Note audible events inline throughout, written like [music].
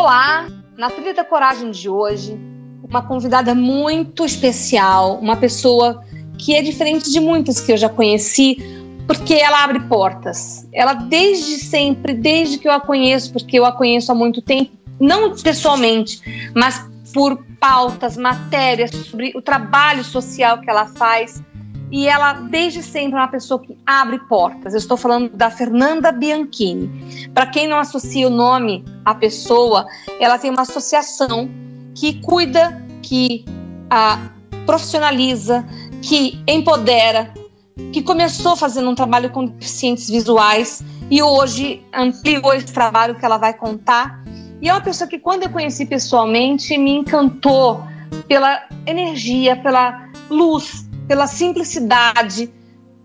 Olá! Na Trilha da Coragem de hoje, uma convidada muito especial, uma pessoa que é diferente de muitas que eu já conheci, porque ela abre portas. Ela, desde sempre, desde que eu a conheço, porque eu a conheço há muito tempo, não pessoalmente, mas por pautas, matérias sobre o trabalho social que ela faz, e ela, desde sempre, é uma pessoa que abre portas. Eu estou falando da Fernanda Bianchini. Para quem não associa o nome à pessoa, ela tem uma associação que cuida, que a profissionaliza, que empodera, que começou fazendo um trabalho com deficientes visuais e hoje ampliou esse trabalho que ela vai contar. E é uma pessoa que, quando eu conheci pessoalmente, me encantou pela energia, pela luz pela simplicidade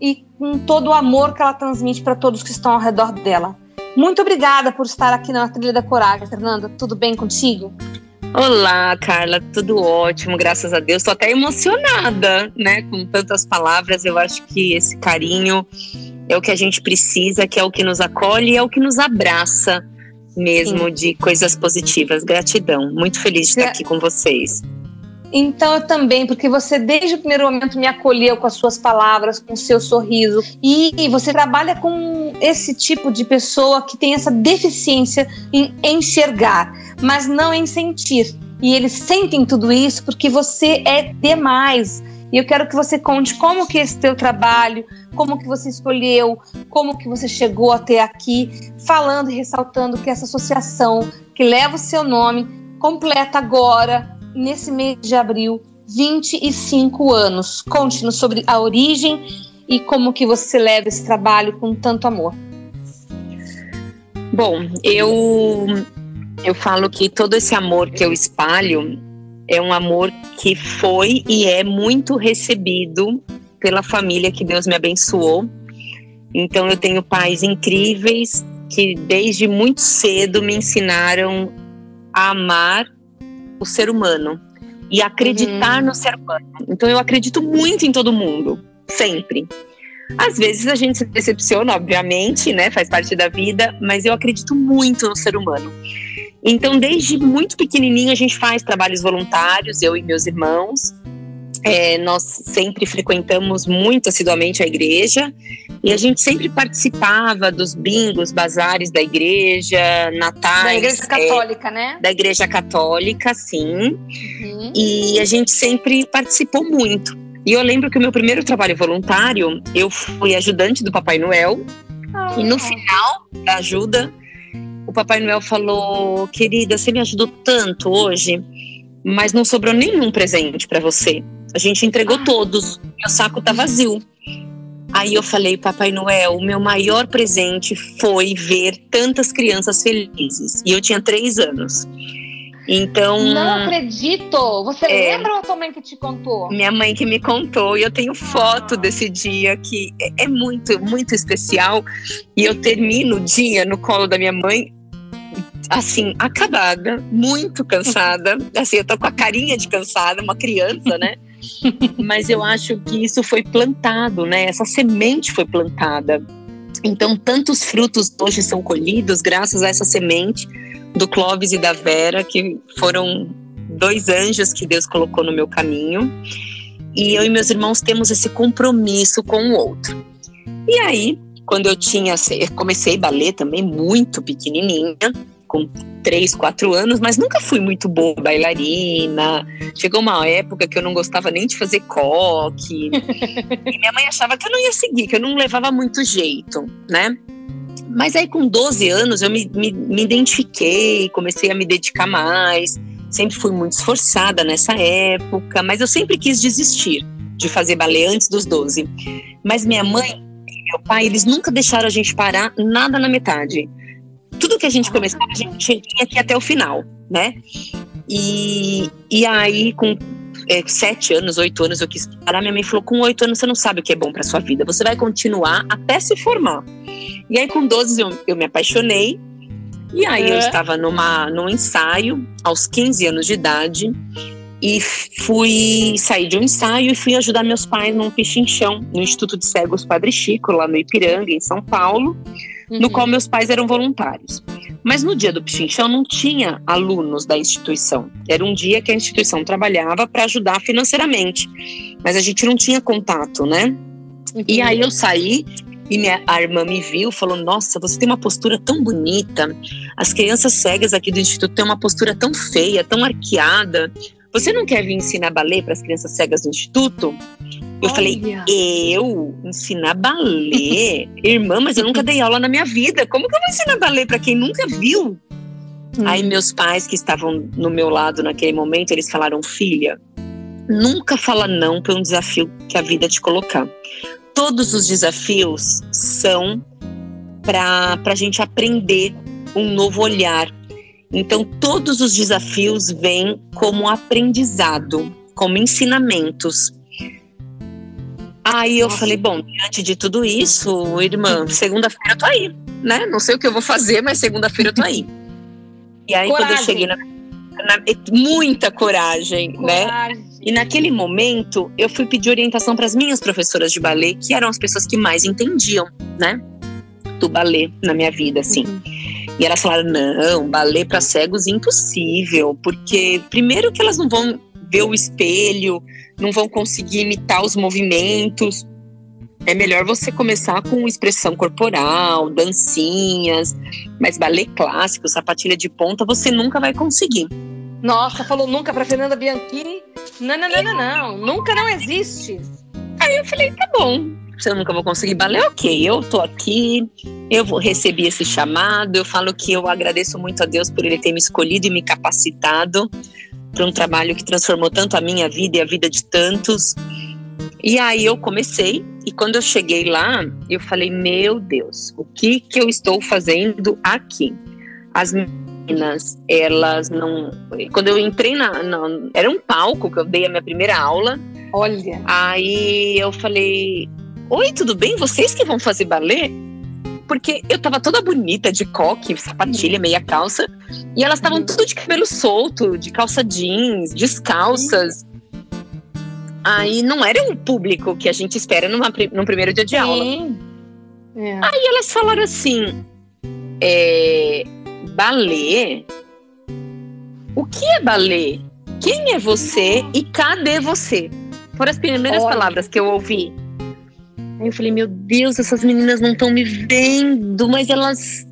e com todo o amor que ela transmite para todos que estão ao redor dela. Muito obrigada por estar aqui na Trilha da Coragem, Fernanda. Tudo bem contigo? Olá, Carla, tudo ótimo, graças a Deus. Estou até emocionada, né? Com tantas palavras, eu acho que esse carinho é o que a gente precisa, que é o que nos acolhe, é o que nos abraça mesmo Sim. de coisas positivas. Gratidão, muito feliz de estar aqui com vocês. Então eu também, porque você desde o primeiro momento me acolheu com as suas palavras, com o seu sorriso. E você trabalha com esse tipo de pessoa que tem essa deficiência em enxergar, mas não em sentir. E eles sentem tudo isso porque você é demais. E eu quero que você conte como que esse teu trabalho, como que você escolheu, como que você chegou até aqui, falando e ressaltando que essa associação que leva o seu nome completa agora nesse mês de abril 25 anos. Conte-nos sobre a origem e como que você leva esse trabalho com tanto amor. Bom, eu eu falo que todo esse amor que eu espalho é um amor que foi e é muito recebido pela família que Deus me abençoou. Então eu tenho pais incríveis que desde muito cedo me ensinaram a amar o ser humano e acreditar uhum. no ser humano. Então eu acredito muito em todo mundo, sempre. Às vezes a gente se decepciona, obviamente, né? Faz parte da vida, mas eu acredito muito no ser humano. Então, desde muito pequenininho, a gente faz trabalhos voluntários, eu e meus irmãos. É, nós sempre frequentamos muito assiduamente a igreja e a gente sempre participava dos bingos, bazares da igreja, natais. Da igreja católica, é, né? Da igreja católica, sim. Uhum. E a gente sempre participou muito. E eu lembro que o meu primeiro trabalho voluntário, eu fui ajudante do Papai Noel. E no final da ajuda, o Papai Noel falou: Querida, você me ajudou tanto hoje, mas não sobrou nenhum presente para você. A gente entregou todos, meu saco tá vazio. Aí eu falei, Papai Noel, o meu maior presente foi ver tantas crianças felizes. E eu tinha três anos. Então. Não acredito! Você é, lembra ou a tua mãe que te contou? Minha mãe que me contou. E eu tenho foto ah. desse dia que é, é muito, muito especial. E eu termino o dia no colo da minha mãe, assim, acabada, muito cansada. Assim, eu tô com a carinha de cansada, uma criança, né? [laughs] Mas eu acho que isso foi plantado, né? Essa semente foi plantada. Então, tantos frutos hoje são colhidos graças a essa semente do Clóvis e da Vera, que foram dois anjos que Deus colocou no meu caminho. E eu e meus irmãos temos esse compromisso com o outro. E aí, quando eu tinha, comecei ballet também muito pequenininha, com três, quatro anos, mas nunca fui muito boa bailarina. Chegou uma época que eu não gostava nem de fazer coque. [laughs] e minha mãe achava que eu não ia seguir, que eu não levava muito jeito, né? Mas aí com 12 anos eu me, me, me identifiquei, comecei a me dedicar mais. Sempre fui muito esforçada nessa época, mas eu sempre quis desistir de fazer balé antes dos 12. Mas minha mãe e meu pai, eles nunca deixaram a gente parar nada na metade que a gente começava, a gente tinha que ir até o final, né? E, e aí, com é, sete anos, oito anos, eu quis parar. Minha mãe falou: com oito anos você não sabe o que é bom para sua vida, você vai continuar até se formar. E aí, com 12, eu, eu me apaixonei. E aí, é. eu estava numa, num ensaio, aos 15 anos de idade, e fui sair de um ensaio e fui ajudar meus pais num pichinchão, no Instituto de Cegos Padre Chico, lá no Ipiranga, em São Paulo, uhum. no qual meus pais eram voluntários. Mas no dia do Pichinchão não tinha alunos da instituição. Era um dia que a instituição trabalhava para ajudar financeiramente. Mas a gente não tinha contato, né? Uhum. E aí eu saí e minha a irmã me viu, falou: Nossa, você tem uma postura tão bonita. As crianças cegas aqui do instituto têm uma postura tão feia, tão arqueada. Você não quer vir ensinar balé para as crianças cegas do instituto? Eu Olha. falei, eu ensinar balé? [laughs] Irmã, mas eu nunca dei aula na minha vida. Como que eu vou ensinar balé para quem nunca viu? Hum. Aí meus pais que estavam no meu lado naquele momento, eles falaram, filha, nunca fala não para um desafio que a vida te colocar. Todos os desafios são para a gente aprender um novo olhar. Então, todos os desafios vêm como aprendizado, como ensinamentos. Aí eu falei, bom, diante de tudo isso, irmã, segunda-feira eu tô aí, né? Não sei o que eu vou fazer, mas segunda-feira eu tô aí. E aí coragem. quando eu cheguei na, na muita coragem, né? coragem, né? E naquele momento eu fui pedir orientação para as minhas professoras de balé, que eram as pessoas que mais entendiam, né? Do balé na minha vida, assim. Uhum. E elas falaram: não, balé para cegos impossível, porque primeiro que elas não vão ver o espelho, não vão conseguir imitar os movimentos. É melhor você começar com expressão corporal, dancinhas, mas balé clássico, sapatilha de ponta, você nunca vai conseguir. Nossa, falou nunca para Fernanda Bianchini? Não, não, não, não, não, nunca não existe. Aí eu falei, tá bom, se eu nunca vou conseguir balé, ok, eu tô aqui, eu vou receber esse chamado, eu falo que eu agradeço muito a Deus por ele ter me escolhido e me capacitado para um trabalho que transformou tanto a minha vida e a vida de tantos. E aí eu comecei, e quando eu cheguei lá, eu falei: Meu Deus, o que, que eu estou fazendo aqui? As meninas, elas não. Quando eu entrei na, na. Era um palco que eu dei a minha primeira aula. Olha. Aí eu falei: Oi, tudo bem? Vocês que vão fazer balé? Porque eu tava toda bonita de coque, sapatilha, meia calça, e elas estavam uhum. tudo de cabelo solto, de calça jeans, descalças. Aí não era o público que a gente espera numa, num primeiro dia de aula. É. Aí elas falaram assim: é, balé? O que é balé? Quem é você e cadê você? Foram as primeiras Olha. palavras que eu ouvi. Aí eu falei, meu Deus, essas meninas não estão me vendo, mas elas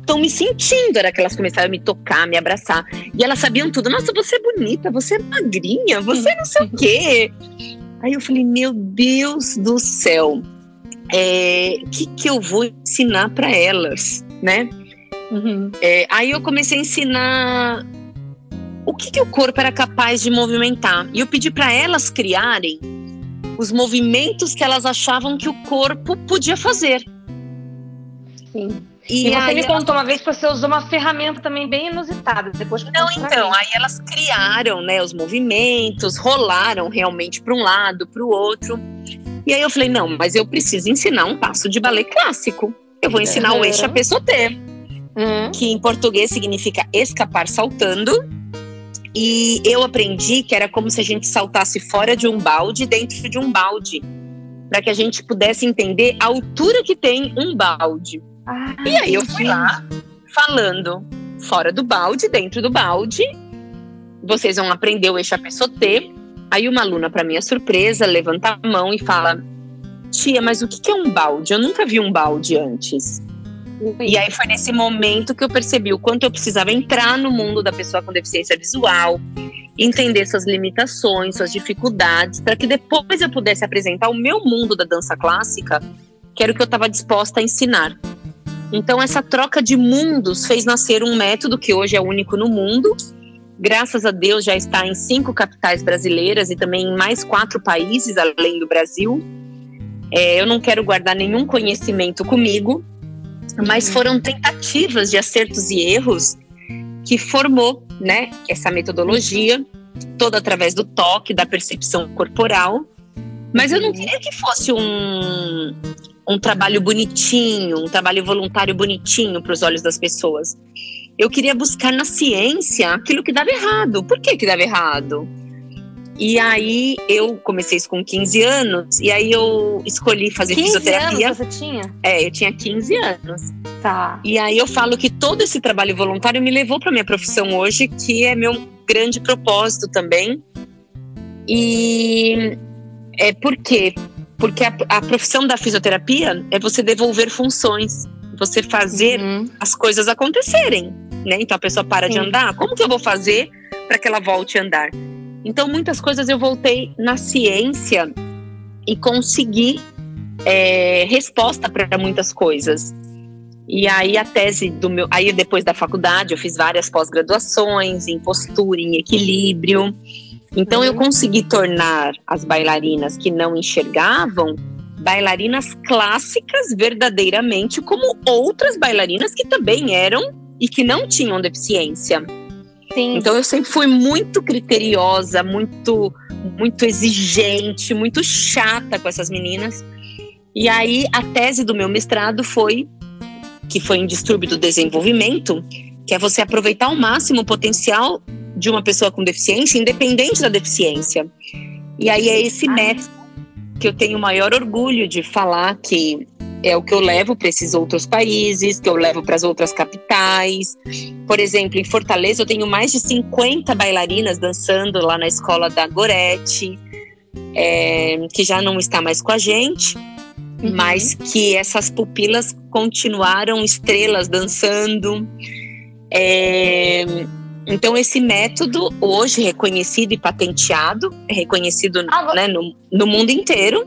estão me sentindo. Era que elas começaram a me tocar, me abraçar. E elas sabiam tudo. Nossa, você é bonita, você é magrinha, você não sei o quê. Aí eu falei, meu Deus do céu, o é, que, que eu vou ensinar para elas, né? Uhum. É, aí eu comecei a ensinar o que, que o corpo era capaz de movimentar. E eu pedi para elas criarem os movimentos que elas achavam que o corpo podia fazer. Sim. E, e você aí me contou uma vez que você usou uma ferramenta também bem inusitada. Depois Não, então, aí elas criaram, né, os movimentos, rolaram realmente para um lado, para o outro. E aí eu falei, não, mas eu preciso ensinar um passo de balé clássico. Eu vou ensinar uhum. o eixo a uhum. que em português significa escapar saltando e eu aprendi que era como se a gente saltasse fora de um balde dentro de um balde, para que a gente pudesse entender a altura que tem um balde. Ah, e aí eu fui lá falando fora do balde, dentro do balde. Vocês vão aprender o eixapé Aí uma aluna, para minha surpresa, levanta a mão e fala: Tia, mas o que é um balde? Eu nunca vi um balde antes. E aí foi nesse momento que eu percebi o quanto eu precisava entrar no mundo da pessoa com deficiência visual, entender suas limitações, suas dificuldades, para que depois eu pudesse apresentar o meu mundo da dança clássica, que era o que eu estava disposta a ensinar. Então essa troca de mundos fez nascer um método que hoje é único no mundo. Graças a Deus já está em cinco capitais brasileiras e também em mais quatro países além do Brasil. É, eu não quero guardar nenhum conhecimento comigo, Mas uhum. foram tentativas de acertos e erros que formou, né, essa metodologia toda através do toque, da percepção corporal. Mas eu não queria que fosse um, um trabalho bonitinho, um trabalho voluntário bonitinho para os olhos das pessoas. Eu queria buscar na ciência aquilo que dava errado. Por que que dava errado? E aí eu comecei isso com 15 anos, e aí eu escolhi fazer 15 fisioterapia. Anos você tinha? É, eu tinha 15 anos. Tá. E aí eu falo que todo esse trabalho voluntário me levou para minha profissão hoje, que é meu grande propósito também. E é por quê? Porque a, a profissão da fisioterapia é você devolver funções, você fazer uhum. as coisas acontecerem, né? Então a pessoa para Sim. de andar, como que eu vou fazer para que ela volte a andar? Então, muitas coisas eu voltei na ciência e consegui é, resposta para muitas coisas. E aí a tese do meu, aí depois da faculdade eu fiz várias pós-graduações em postura, em equilíbrio. Então eu consegui tornar as bailarinas que não enxergavam bailarinas clássicas verdadeiramente como outras bailarinas que também eram e que não tinham deficiência. Sim. Então eu sempre fui muito criteriosa, muito muito exigente, muito chata com essas meninas. E aí a tese do meu mestrado foi que foi em distúrbio do desenvolvimento, que é você aproveitar ao máximo o potencial de uma pessoa com deficiência, independente da deficiência. E aí é esse método que eu tenho o maior orgulho de falar que é o que eu levo para esses outros países, que eu levo para as outras capitais. Por exemplo, em Fortaleza eu tenho mais de 50 bailarinas dançando lá na escola da Gorete, é, que já não está mais com a gente, uhum. mas que essas pupilas continuaram estrelas dançando. É, então, esse método, hoje reconhecido e patenteado, é reconhecido né, no, no mundo inteiro,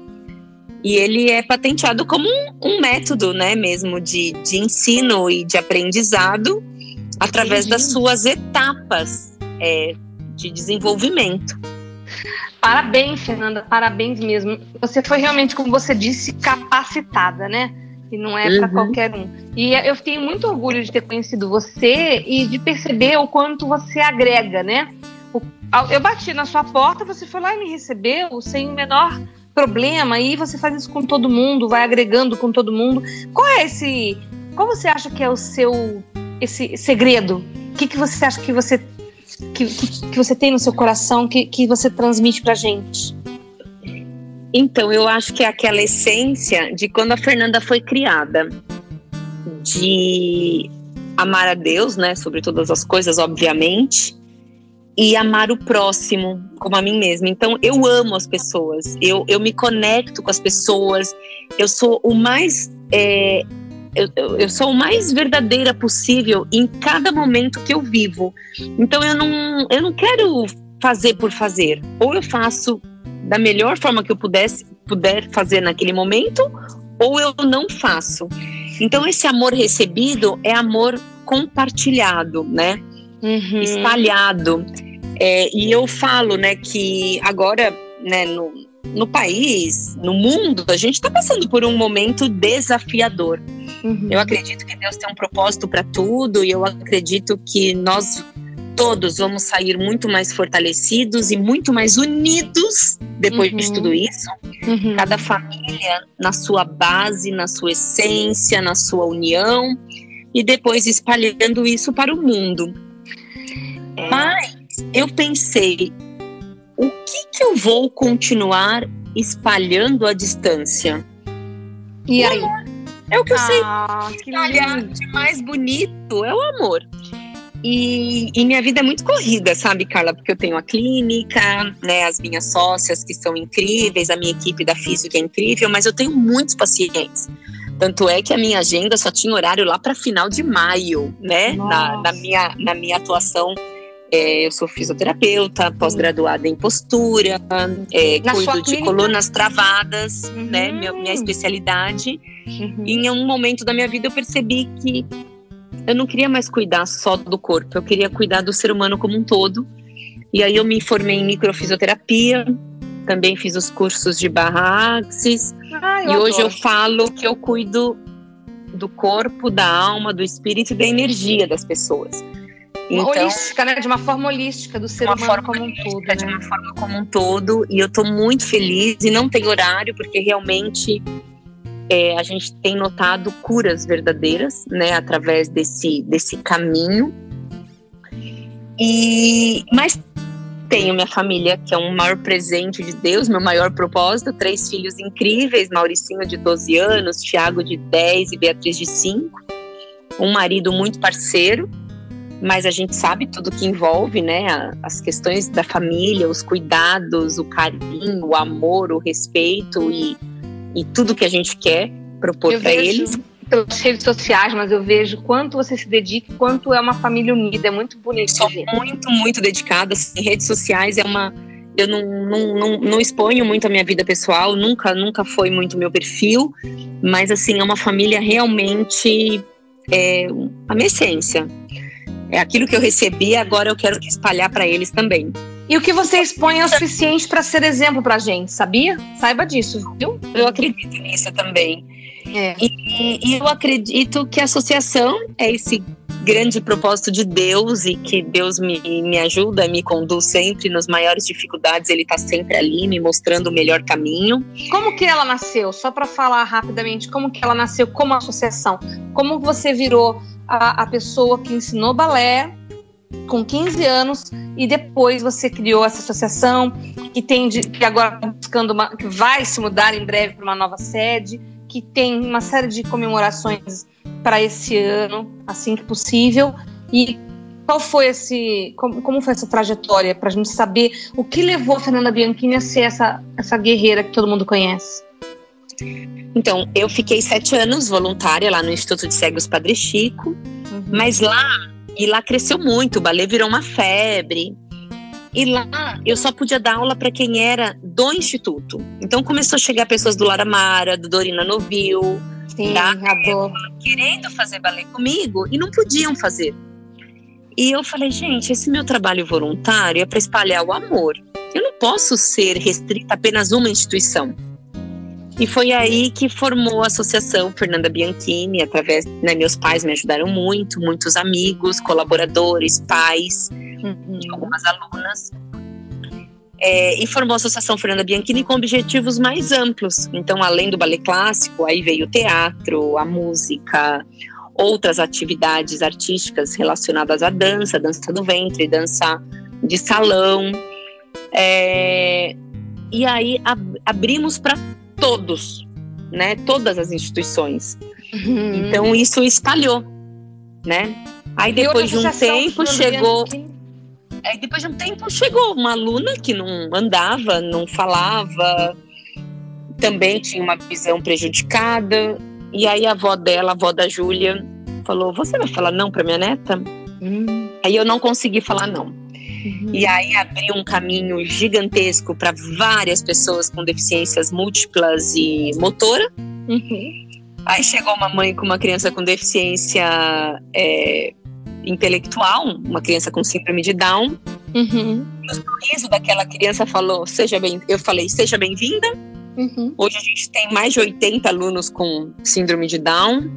e ele é patenteado como um, um método, né, mesmo de, de ensino e de aprendizado através das suas etapas é, de desenvolvimento. Parabéns, Fernanda, parabéns mesmo. Você foi realmente, como você disse, capacitada, né? E não é uhum. para qualquer um. E eu tenho muito orgulho de ter conhecido você e de perceber o quanto você agrega, né? Eu bati na sua porta, você foi lá e me recebeu sem o menor problema e você faz isso com todo mundo, vai agregando com todo mundo. Qual é esse. Qual você acha que é o seu esse segredo? O que, que você acha que você que, que você tem no seu coração que, que você transmite pra gente? Então, eu acho que é aquela essência de quando a Fernanda foi criada, de amar a Deus, né, sobre todas as coisas, obviamente, e amar o próximo como a mim mesma. Então, eu amo as pessoas, eu, eu me conecto com as pessoas, eu sou o mais. É, eu, eu sou o mais verdadeira possível em cada momento que eu vivo. Então, eu não, eu não quero fazer por fazer. Ou eu faço da melhor forma que eu pudesse, puder fazer naquele momento, ou eu não faço. Então, esse amor recebido é amor compartilhado, né? uhum. espalhado. É, e eu falo, né, que agora, né, no, no país, no mundo, a gente está passando por um momento desafiador. Uhum. Eu acredito que Deus tem um propósito para tudo e eu acredito que nós todos vamos sair muito mais fortalecidos e muito mais unidos depois uhum. de tudo isso. Uhum. Cada família na sua base, na sua essência, na sua união e depois espalhando isso para o mundo. É. Mas eu pensei, o que, que eu vou continuar espalhando à distância? E aí? É o que eu ah, sei. Espalhar de mais bonito é o amor. E, e, minha vida é muito corrida, sabe, Carla? Porque eu tenho a clínica, né, as minhas sócias que são incríveis, a minha equipe da física é incrível, mas eu tenho muitos pacientes. Tanto é que a minha agenda só tinha horário lá para final de maio, né? Na, na, minha, na minha atuação é, eu sou fisioterapeuta, pós-graduada em postura, é, cuido de colunas travadas, uhum. né? Minha, minha especialidade. Uhum. E em um momento da minha vida eu percebi que eu não queria mais cuidar só do corpo, eu queria cuidar do ser humano como um todo. E aí eu me formei em microfisioterapia, também fiz os cursos de barra axis. Ah, e adoro. hoje eu falo que eu cuido do corpo, da alma, do espírito e da energia das pessoas. Então, holística, né? De uma forma holística do ser humano como um todo. Né? De uma forma como um todo. E eu estou muito feliz e não tem horário, porque realmente é, a gente tem notado curas verdadeiras, né? Através desse, desse caminho. E, mas tenho minha família, que é um maior presente de Deus, meu maior propósito. Três filhos incríveis: Mauricinho, de 12 anos, Tiago, de 10 e Beatriz, de 5. Um marido muito parceiro mas a gente sabe tudo que envolve, né? As questões da família, os cuidados, o carinho, o amor, o respeito e, e tudo que a gente quer propor para eles. Pelas redes sociais, mas eu vejo quanto você se dedica, quanto é uma família unida, é muito bonito. Sou muito, muito dedicada. Assim, redes sociais é uma eu não, não, não, não, exponho muito a minha vida pessoal, nunca, nunca foi muito meu perfil, mas assim, é uma família realmente é, a minha essência. É aquilo que eu recebi, agora eu quero espalhar para eles também. E o que você expõe é o suficiente para ser exemplo para gente, sabia? Saiba disso, viu? Eu acredito nisso também. É. E, e eu acredito que a associação é esse grande propósito de Deus e que Deus me, me ajuda, me conduz sempre nas maiores dificuldades, Ele está sempre ali me mostrando o melhor caminho. Como que ela nasceu? Só para falar rapidamente, como que ela nasceu como associação? Como você virou a, a pessoa que ensinou balé com 15 anos e depois você criou essa associação que tem de, que agora tá buscando uma, que vai se mudar em breve para uma nova sede, que tem uma série de comemorações para esse ano, assim que possível. E qual foi esse, como, como foi essa trajetória para a gente saber o que levou a Fernanda Bianchini a ser essa essa guerreira que todo mundo conhece? Então, eu fiquei sete anos voluntária lá no Instituto de Cegos Padre Chico, uhum. mas lá, e lá cresceu muito, o balé virou uma febre. E lá eu só podia dar aula para quem era do instituto. Então começou a chegar pessoas do Laramara, do Dorina Novil, Sim, da querendo fazer balé comigo e não podiam fazer. E eu falei, gente, esse meu trabalho voluntário é para espalhar o amor. Eu não posso ser restrita a apenas uma instituição. E foi aí que formou a associação Fernanda Bianchini, através, né, meus pais me ajudaram muito, muitos amigos, colaboradores, pais, uhum. algumas alunas. É, e formou a Associação Fernanda Bianchini com objetivos mais amplos. Então, além do ballet clássico, aí veio o teatro, a música, outras atividades artísticas relacionadas à dança, dança do ventre, dança de salão. É, e aí ab abrimos para todos, né? Todas as instituições. Uhum. Então isso espalhou, né? Aí depois de um tempo chegou. Aí depois de um tempo chegou uma aluna que não andava, não falava, também tinha uma visão prejudicada. E aí a avó dela, a avó da Júlia, falou: Você vai falar não para minha neta? Hum. Aí eu não consegui falar não. Uhum. E aí abriu um caminho gigantesco para várias pessoas com deficiências múltiplas e motora. Uhum. Aí chegou uma mãe com uma criança com deficiência é, intelectual, uma criança com síndrome de Down. Uhum. E o sorriso daquela criança falou: seja bem, eu falei, seja bem-vinda. Uhum. Hoje a gente tem mais de 80 alunos com síndrome de Down.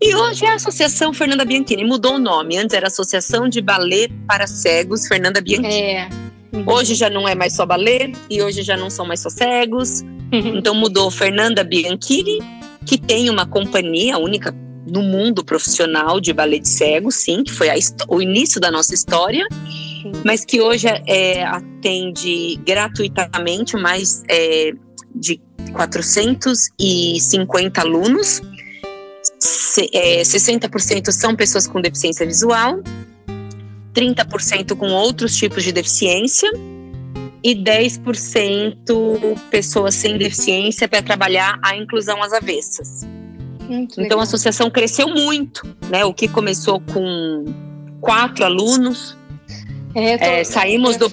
E hoje é a Associação Fernanda Bianchini. Mudou o nome. Antes era Associação de Ballet para Cegos Fernanda Bianchini. É. Uhum. Hoje já não é mais só ballet e hoje já não são mais só cegos. Uhum. [laughs] Então mudou Fernanda Bianchini, que tem uma companhia única no mundo profissional de ballet de cegos, sim, que foi o início da nossa história, mas que hoje é, atende gratuitamente mais é, de 450 alunos é, 60% são pessoas com deficiência visual, 30% com outros tipos de deficiência e 10% pessoas sem deficiência para trabalhar a inclusão às avessas. então a associação cresceu muito, né? O que começou com quatro alunos, é, tô, é, saímos do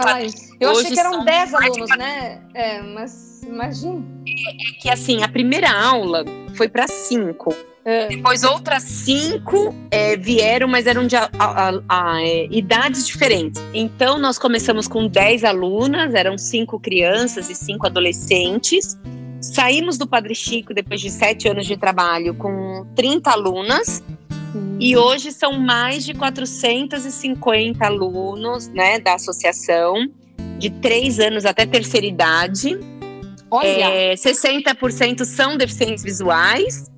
Eu achei que eram 10 alunos, né? É, mas imagina. É, é que assim, a primeira aula foi para cinco. É. Depois outras cinco é, vieram, mas eram de a, a, a, é, idades diferentes. Então nós começamos com dez alunas, eram cinco crianças e cinco adolescentes. Saímos do Padre Chico depois de sete anos de trabalho com 30 alunas. E hoje são mais de 450 alunos né, da associação, de três anos até terceira idade. Olha. É, 60% são deficientes visuais,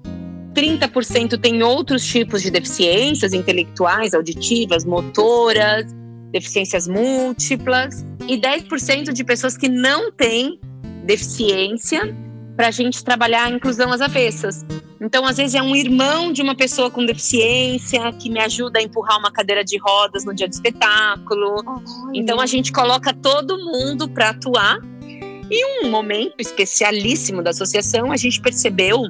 30% tem outros tipos de deficiências intelectuais, auditivas, motoras, deficiências múltiplas, e 10% de pessoas que não têm deficiência para a gente trabalhar a inclusão às avessas. Então, às vezes, é um irmão de uma pessoa com deficiência que me ajuda a empurrar uma cadeira de rodas no dia do espetáculo. Então, a gente coloca todo mundo para atuar. E um momento especialíssimo da associação, a gente percebeu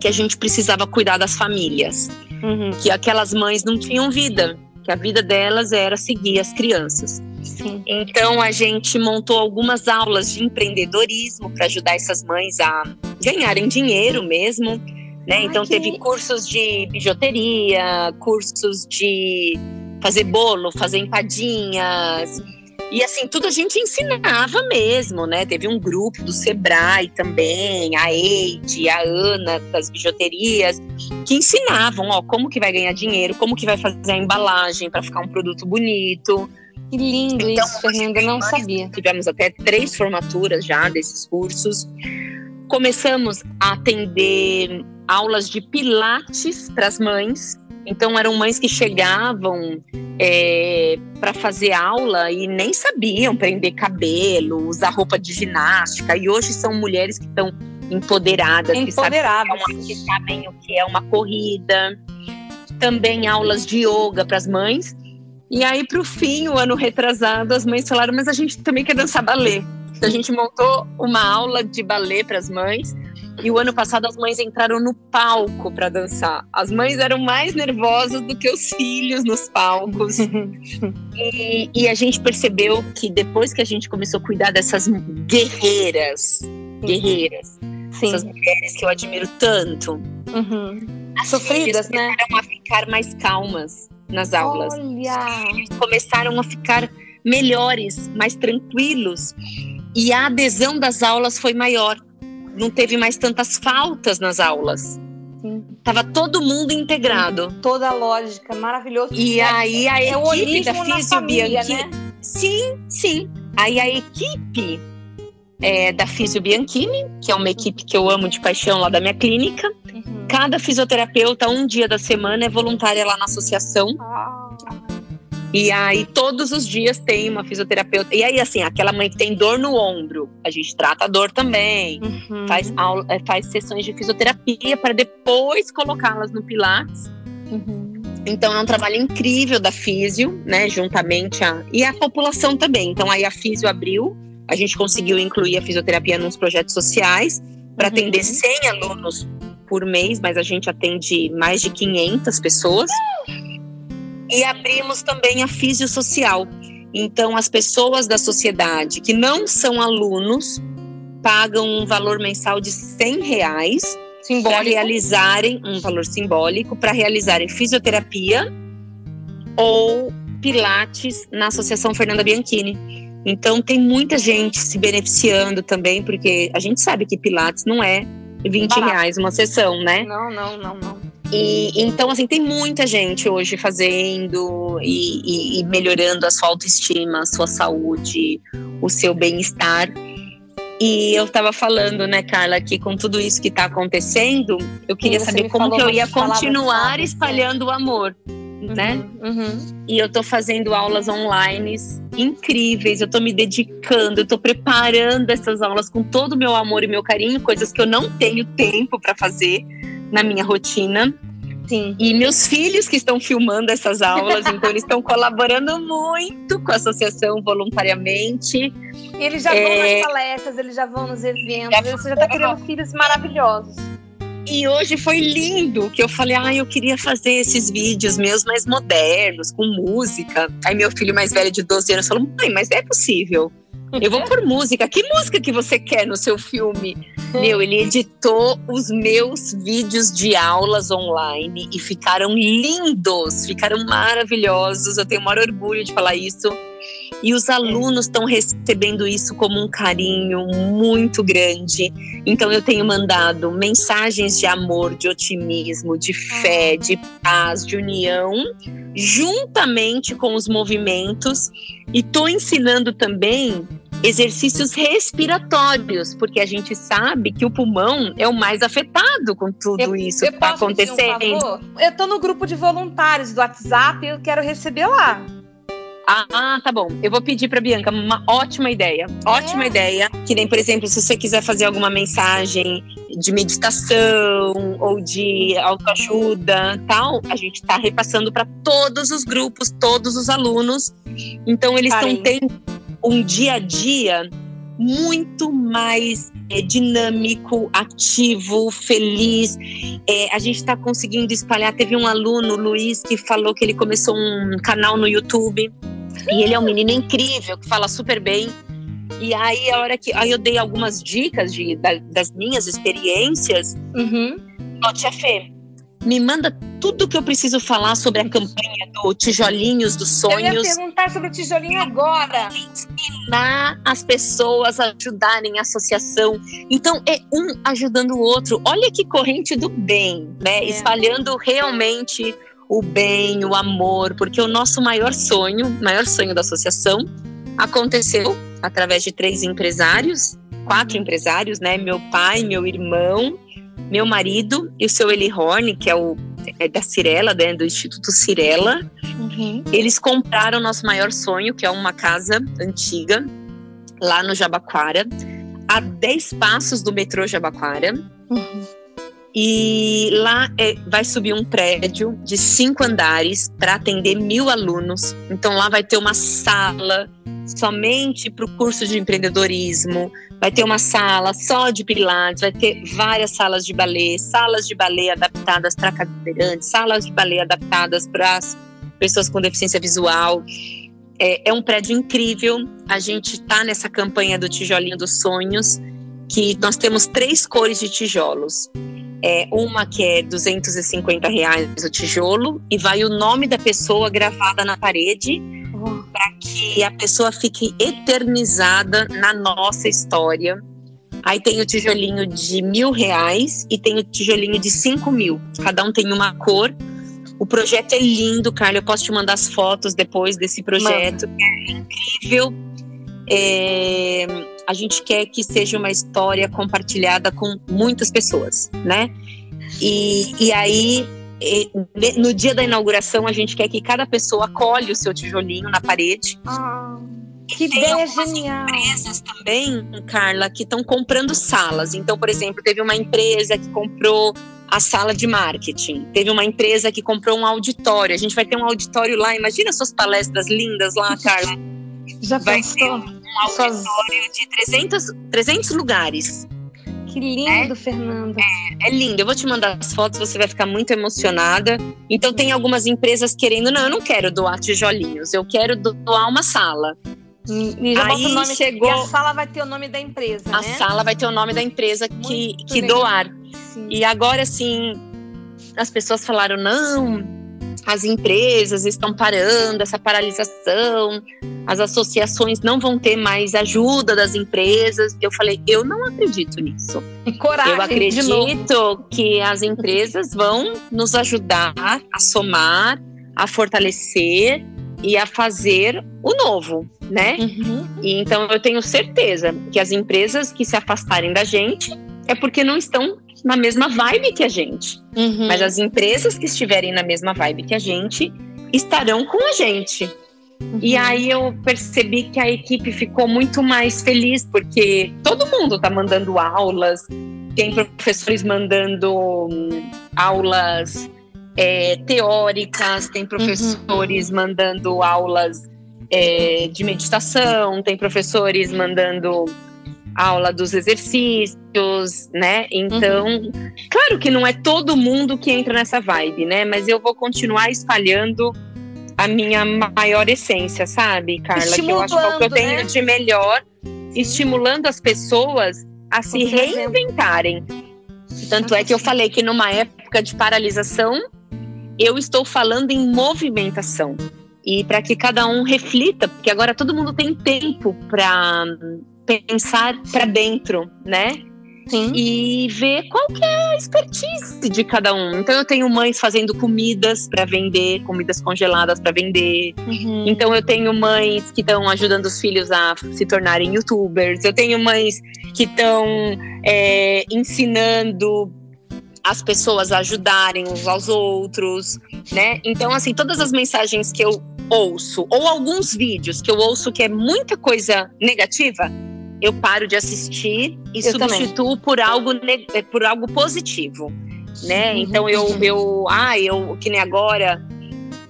que a gente precisava cuidar das famílias, uhum. que aquelas mães não tinham vida, que a vida delas era seguir as crianças. Sim. Então a gente montou algumas aulas de empreendedorismo para ajudar essas mães a ganharem dinheiro mesmo. Né? então teve cursos de bijuteria, cursos de fazer bolo, fazer empadinhas. E assim, tudo a gente ensinava mesmo, né? Teve um grupo do Sebrae também, a Eide, a Ana das bijuterias, que ensinavam, ó, como que vai ganhar dinheiro, como que vai fazer a embalagem para ficar um produto bonito. Que lindo então, isso, Fernanda, não sabia. Tivemos até três formaturas já desses cursos. Começamos a atender aulas de pilates para as mães. Então eram mães que chegavam é, para fazer aula e nem sabiam prender cabelo, usar roupa de ginástica. E hoje são mulheres que estão empoderadas, empoderadas. Que, sabem, que sabem o que é uma corrida. Também aulas de yoga para as mães. E aí, para o fim, o ano retrasado, as mães falaram: mas a gente também quer dançar balé. Então, a gente montou uma aula de balé para as mães. E o ano passado as mães entraram no palco para dançar. As mães eram mais nervosas do que os filhos nos palcos. [laughs] e, e, a gente percebeu que depois que a gente começou a cuidar dessas guerreiras, guerreiras, Sim. essas mulheres que eu admiro tanto, uhum. as sofridas, né? Começaram a ficar mais calmas nas aulas. Olha! Começaram a ficar melhores, mais tranquilos. E a adesão das aulas foi maior não teve mais tantas faltas nas aulas. Sim. Tava todo mundo integrado. Sim, toda a lógica, maravilhoso. E é, aí a é equipe da Físio Bianchini. Né? Sim, sim. Aí a equipe é, da Físio Bianchini, que é uma equipe que eu amo de paixão lá da minha clínica. Uhum. Cada fisioterapeuta, um dia da semana, é voluntária lá na associação. Ah. E aí, todos os dias tem uma fisioterapeuta. E aí, assim, aquela mãe que tem dor no ombro, a gente trata a dor também. Uhum. Faz, aula, é, faz sessões de fisioterapia para depois colocá-las no Pilates. Uhum. Então, é um trabalho incrível da Físio, né? Juntamente a. E a população também. Então, aí a Físio abriu, a gente conseguiu incluir a fisioterapia nos projetos sociais para uhum. atender 100 alunos por mês, mas a gente atende mais de 500 pessoas. E abrimos também a fisiosocial. Então, as pessoas da sociedade que não são alunos pagam um valor mensal de 100 reais para realizarem um valor simbólico para realizarem fisioterapia ou pilates na Associação Fernanda Bianchini. Então tem muita gente se beneficiando também, porque a gente sabe que pilates não é 20 Barato. reais uma sessão, né? Não, não, não, não. E então, assim, tem muita gente hoje fazendo e, e, e melhorando a sua autoestima, a sua saúde, o seu bem-estar. E eu estava falando, né, Carla, que com tudo isso que está acontecendo, eu queria saber como que eu ia continuar espalhando o amor, uhum, né? Uhum. E eu estou fazendo aulas online incríveis, eu estou me dedicando, eu estou preparando essas aulas com todo o meu amor e meu carinho, coisas que eu não tenho tempo para fazer na minha rotina. Sim. E meus filhos que estão filmando essas aulas, [laughs] então eles estão colaborando muito com a associação voluntariamente. E eles já é... vão nas palestras, eles já vão nos eventos, já você já está criando filhos maravilhosos. E hoje foi lindo que eu falei, ah, eu queria fazer esses vídeos meus mais modernos, com música. Aí meu filho mais velho de 12 anos falou, mãe, mas é possível. Eu vou por música. Que música que você quer no seu filme? Meu, ele editou os meus vídeos de aulas online e ficaram lindos, ficaram maravilhosos. Eu tenho o maior orgulho de falar isso. E os alunos estão recebendo isso como um carinho muito grande. Então eu tenho mandado mensagens de amor, de otimismo, de fé, de paz, de união, juntamente com os movimentos. E estou ensinando também exercícios respiratórios, porque a gente sabe que o pulmão é o mais afetado com tudo eu, isso eu que está acontecendo. Um eu estou no grupo de voluntários do WhatsApp e eu quero receber lá. Ah, tá bom. Eu vou pedir para Bianca uma ótima ideia. Ótima é. ideia. Que nem, por exemplo, se você quiser fazer alguma mensagem de meditação ou de autoajuda, tal, a gente está repassando para todos os grupos, todos os alunos. Então eles estão tendo um dia a dia muito mais é, dinâmico, ativo, feliz. É, a gente está conseguindo espalhar. Teve um aluno, Luiz, que falou que ele começou um canal no YouTube e ele é um menino incrível que fala super bem. E aí, a hora que aí eu dei algumas dicas de, da, das minhas experiências, uhum. Tia Fê, me manda tudo que eu preciso falar sobre a campanha do Tijolinhos dos Sonhos. Eu ia perguntar sobre o tijolinho agora. Ensinar as pessoas a ajudarem a associação. Então, é um ajudando o outro. Olha que corrente do bem, né? É. Espalhando realmente o bem, o amor, porque o nosso maior sonho, maior sonho da associação, aconteceu através de três empresários, quatro empresários, né? Meu pai, meu irmão meu marido e o seu Eli Horn, que é o é da Cirela, né, do Instituto Cirela, uhum. eles compraram nosso maior sonho, que é uma casa antiga, lá no Jabaquara, a 10 passos do metrô Jabaquara. Uhum. E lá é, vai subir um prédio de cinco andares para atender mil alunos. Então lá vai ter uma sala somente para o curso de empreendedorismo, vai ter uma sala só de pilates, vai ter várias salas de balé, salas de balé adaptadas para cadeirantes, salas de balé adaptadas para as pessoas com deficiência visual. É, é um prédio incrível. A gente está nessa campanha do tijolinho dos sonhos, que nós temos três cores de tijolos. É, uma que é 250 reais o tijolo e vai o nome da pessoa gravada na parede para que a pessoa fique eternizada na nossa história. Aí tem o tijolinho de mil reais e tem o tijolinho de cinco mil. Cada um tem uma cor. O projeto é lindo, Carla. Eu posso te mandar as fotos depois desse projeto. Mano. É incrível. É, a gente quer que seja uma história compartilhada com muitas pessoas, né? E, e aí no dia da inauguração, a gente quer que cada pessoa colhe o seu tijolinho na parede. Ah, que ideia genial! empresas também, Carla, que estão comprando salas. Então, por exemplo, teve uma empresa que comprou a sala de marketing. Teve uma empresa que comprou um auditório. A gente vai ter um auditório lá. Imagina suas palestras lindas lá, Carla. Já vai pensou? ter um auditório de 300, 300 lugares. Que lindo, é, Fernanda. É, é, lindo. Eu vou te mandar as fotos, você vai ficar muito emocionada. Então, tem algumas empresas querendo, não, eu não quero doar tijolinhos, eu quero doar uma sala. E já Aí nome, chegou. E a sala vai ter o nome da empresa. A né? sala vai ter o nome da empresa que, que doar. Sim. E agora, assim, as pessoas falaram: não, as empresas estão parando essa paralisação, as associações não vão ter mais ajuda das empresas. Eu falei, eu não acredito nisso. Coragem, eu acredito que as empresas vão nos ajudar a somar, a fortalecer e a fazer o novo, né? Uhum. E então eu tenho certeza que as empresas que se afastarem da gente é porque não estão na mesma vibe que a gente. Uhum. Mas as empresas que estiverem na mesma vibe que a gente estarão com a gente. Uhum. E aí eu percebi que a equipe ficou muito mais feliz, porque todo mundo está mandando aulas, tem professores mandando hum, aulas é, teóricas, tem professores uhum. mandando aulas é, de meditação, tem professores mandando aula dos exercícios, né? Então, uhum. claro que não é todo mundo que entra nessa vibe, né? Mas eu vou continuar espalhando a minha maior essência, sabe, Carla? Que eu acho que é o que eu tenho né? de melhor, estimulando as pessoas a se reinventarem. Tanto é que eu falei que numa época de paralisação, eu estou falando em movimentação. e para que cada um reflita, porque agora todo mundo tem tempo para pensar para dentro, né? Sim. E ver qual que é a expertise de cada um. Então eu tenho mães fazendo comidas para vender, comidas congeladas para vender. Uhum. Então eu tenho mães que estão ajudando os filhos a se tornarem youtubers. Eu tenho mães que estão é, ensinando as pessoas a ajudarem uns aos outros, né? Então, assim, todas as mensagens que eu ouço, ou alguns vídeos que eu ouço que é muita coisa negativa, eu paro de assistir e eu substituo por algo, por algo positivo, né? Uhum, então eu, eu, ah, eu, que nem agora,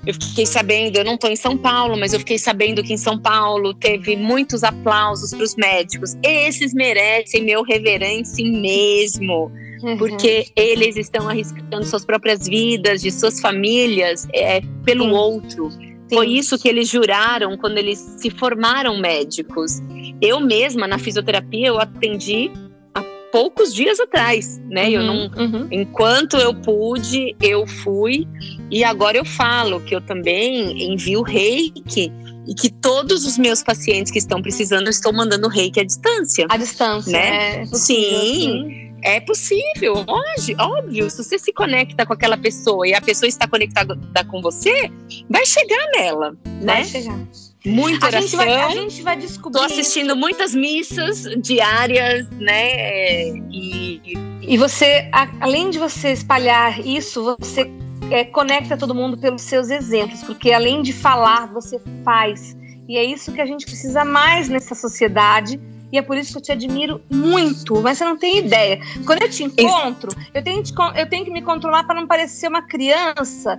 eu fiquei sabendo, eu não estou em São Paulo, mas eu fiquei sabendo que em São Paulo teve muitos aplausos para os médicos. Esses merecem meu reverência mesmo uhum. porque eles estão arriscando suas próprias vidas, de suas famílias, é, pelo Sim. outro. Sim. Foi isso que eles juraram quando eles se formaram médicos. Eu mesma, na fisioterapia, eu atendi há poucos dias atrás, né? Uhum, eu não, uhum. enquanto eu pude, eu fui e agora eu falo que eu também envio reiki e que todos os meus pacientes que estão precisando eu estou mandando reiki à distância. À distância, né? É Sim. Sim. É possível, hoje, óbvio. Se você se conecta com aquela pessoa e a pessoa está conectada com você, vai chegar nela, vai né? chegar. Muita oração. A gente vai, a gente vai descobrir. Tô assistindo isso. muitas missas diárias, né? E, e você, além de você espalhar isso, você é, conecta todo mundo pelos seus exemplos, porque além de falar, você faz. E é isso que a gente precisa mais nessa sociedade e é por isso que eu te admiro muito, mas você não tem ideia. Quando eu te encontro, eu tenho, eu tenho que me controlar para não parecer uma criança,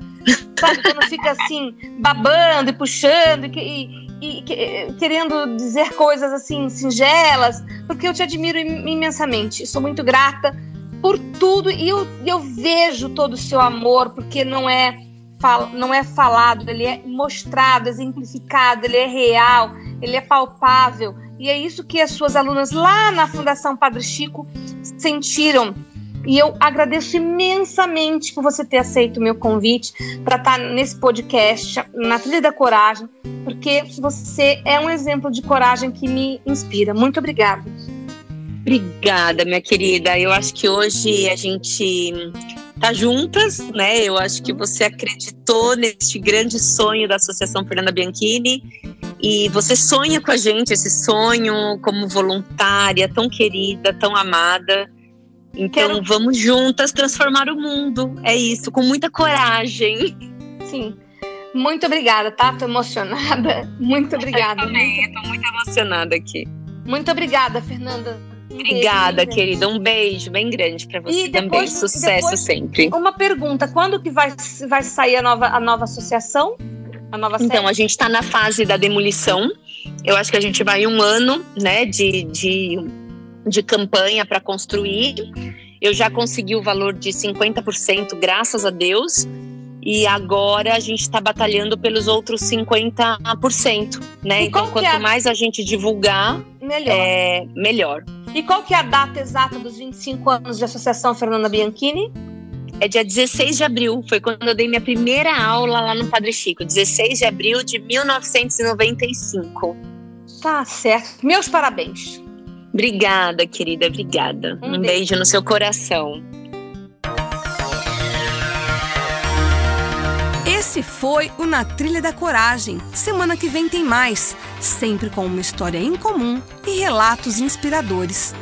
sabe? Quando fica assim, babando e puxando e, e, e, querendo dizer coisas assim, singelas, porque eu te admiro imensamente. Sou muito grata por tudo e eu, eu vejo todo o seu amor, porque não é não é falado, ele é mostrado, exemplificado, ele é real, ele é palpável. E é isso que as suas alunas lá na Fundação Padre Chico sentiram. E eu agradeço imensamente por você ter aceito o meu convite para estar nesse podcast, na Trilha da Coragem, porque você é um exemplo de coragem que me inspira. Muito obrigada. Obrigada, minha querida. Eu acho que hoje a gente tá juntas, né? Eu acho que você acreditou neste grande sonho da Associação Fernanda Bianchini e você sonha com a gente esse sonho como voluntária, tão querida, tão amada. Então Quero... vamos juntas transformar o mundo. É isso, com muita coragem. Sim. Muito obrigada, tá? Tô emocionada. [laughs] Muito obrigada. Eu também, eu tô muito emocionada aqui. Muito obrigada, Fernanda. Obrigada, beijo, querida. Um beijo bem grande para você também. Sucesso depois, sempre. Uma pergunta: quando que vai, vai sair a nova, a nova associação? A nova então, série? a gente está na fase da demolição. Eu acho que a gente vai um ano né, de, de, de campanha para construir. Eu já consegui o valor de 50%, graças a Deus. E agora a gente está batalhando pelos outros 50%, né? E então, quanto é? mais a gente divulgar, melhor. É, melhor. E qual que é a data exata dos 25 anos de Associação Fernanda Bianchini? É dia 16 de abril, foi quando eu dei minha primeira aula lá no Padre Chico, 16 de abril de 1995. Tá certo. Meus parabéns. Obrigada, querida, obrigada. Um, um beijo. beijo no seu coração. Esse foi o Na Trilha da Coragem. Semana que vem tem mais, sempre com uma história incomum e relatos inspiradores.